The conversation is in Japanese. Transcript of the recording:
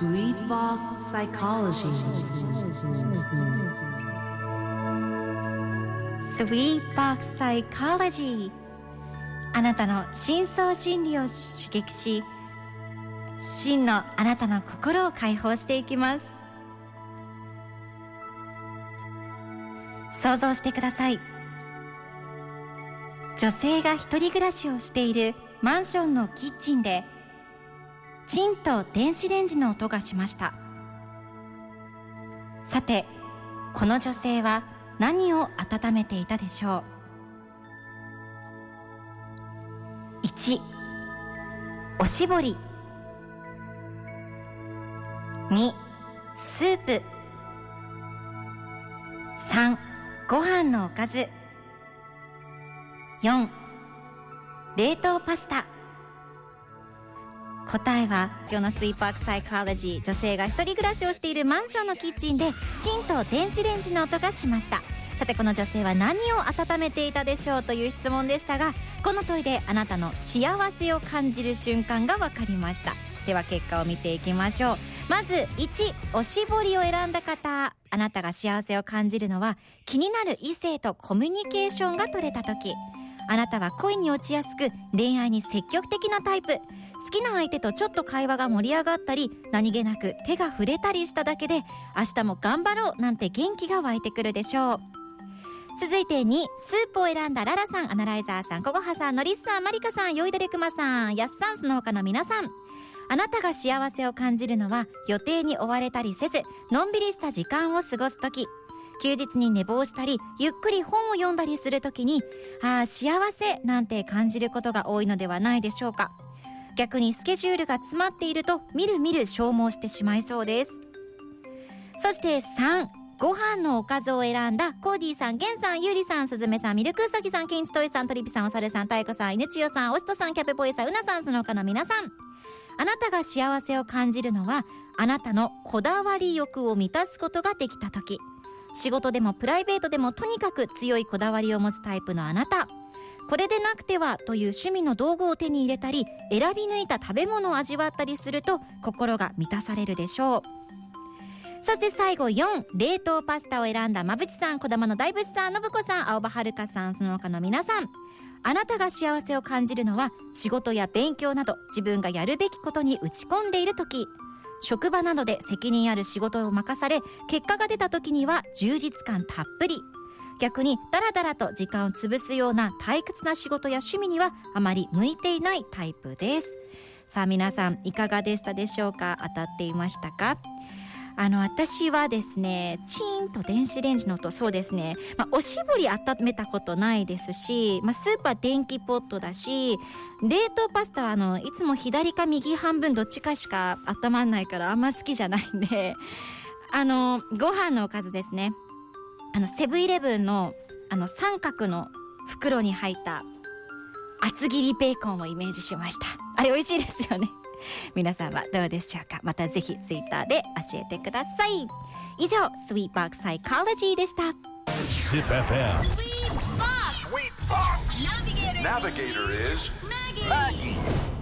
Sweetbox Psychology. Sweetbox Psychology. あなたの深層心理を刺激し真のあなたの心を解放していきます。想像してください。女性が一人暮らしをしているマンションのキッチンでチンと電子レンジの音がしました。さてこの女性は何を温めていたでしょう？1おしぼり。2スープ。3ご飯のおかず。4冷凍パスタ。答えは今日のスイーパークサイコロジー女性が一人暮らしをしているマンションのキッチンでチンと電子レンジの音がしました。さてこの女性は何を温めていたでしょうという質問でしたがこの問いであなたの幸せを感じる瞬間が分かりました。では結果を見ていきましょう。まず1おしぼりを選んだ方。あなたが幸せを感じるのは気になる異性とコミュニケーションが取れた時。あなたは恋に落ちやすく恋愛に積極的なタイプ。好きな相手とちょっと会話が盛り上がったり何気なく手が触れたりしただけで明日も頑張ろうなんて元気が湧いてくるでしょう。続いて2スープを選んだララさんアナライザーさん。ココハさんノリスさんマリカさんヨイドレクマさんヤッサンその他の皆さん。あなたが幸せを感じるのは予定に追われたりせずのんびりした時間を過ごす時。休日に寝坊したりゆっくり本を読んだりする時にああ幸せなんて感じることが多いのではないでしょうか。逆にスケジュールが詰まっているとみるみる消耗してしまいそうですそして3ご飯のおかずを選んだコーディさん、ゲンさん、ゆうりさん、すずめさん、ミルクウサギさん、ケンチトイさん、トリピさん、おさるさん、たいこさん、いぬちよさん、おしとさん、キャペポイさん、うなさん、その他の皆さん。あなたが幸せを感じるのは、あなたのこだわり欲を満たすことができた時。仕事でもプライベートでもとにかく強いこだわりを持つタイプのあなた。これでなくてはという趣味の道具を手に入れたり、選び抜いた食べ物を味わったりすると心が満たされるでしょう。そして最後4、冷凍パスタを選んだまぶちさん、こだまの大仏さん、のぶこさん、青葉はるかさん、その他の皆さん。あなたが幸せを感じるのは仕事や勉強など自分がやるべきことに打ち込んでいる時。職場などで責任ある仕事を任され、結果が出た時には充実感たっぷり。逆にダラダラと時間を潰すような退屈な仕事や趣味にはあまり向いていないタイプです。さあ皆さんいかがでしたでしょうか？当たっていましたか？あの、私はですね、チーンと電子レンジの音、そうですね、まあ、おしぼり温めたことないですし、まあ、スープは電気ポットだし、冷凍パスタはあの、いつも左か右半分どっちかしか温まんないからあんま好きじゃないんで、あの、ご飯のおかずですね。あの、セブンイレブンの、あの、三角の袋に入った厚切りベーコンをイメージしました。あれ美味しいですよね。皆さんはどうでしょうか？またぜひツイッターで教えてください。以上、スイーパークサイコロジーでした。Zip FM. Sweet Fox. Sweet Fox. Navigator, Navigator is Maggie. Maggie.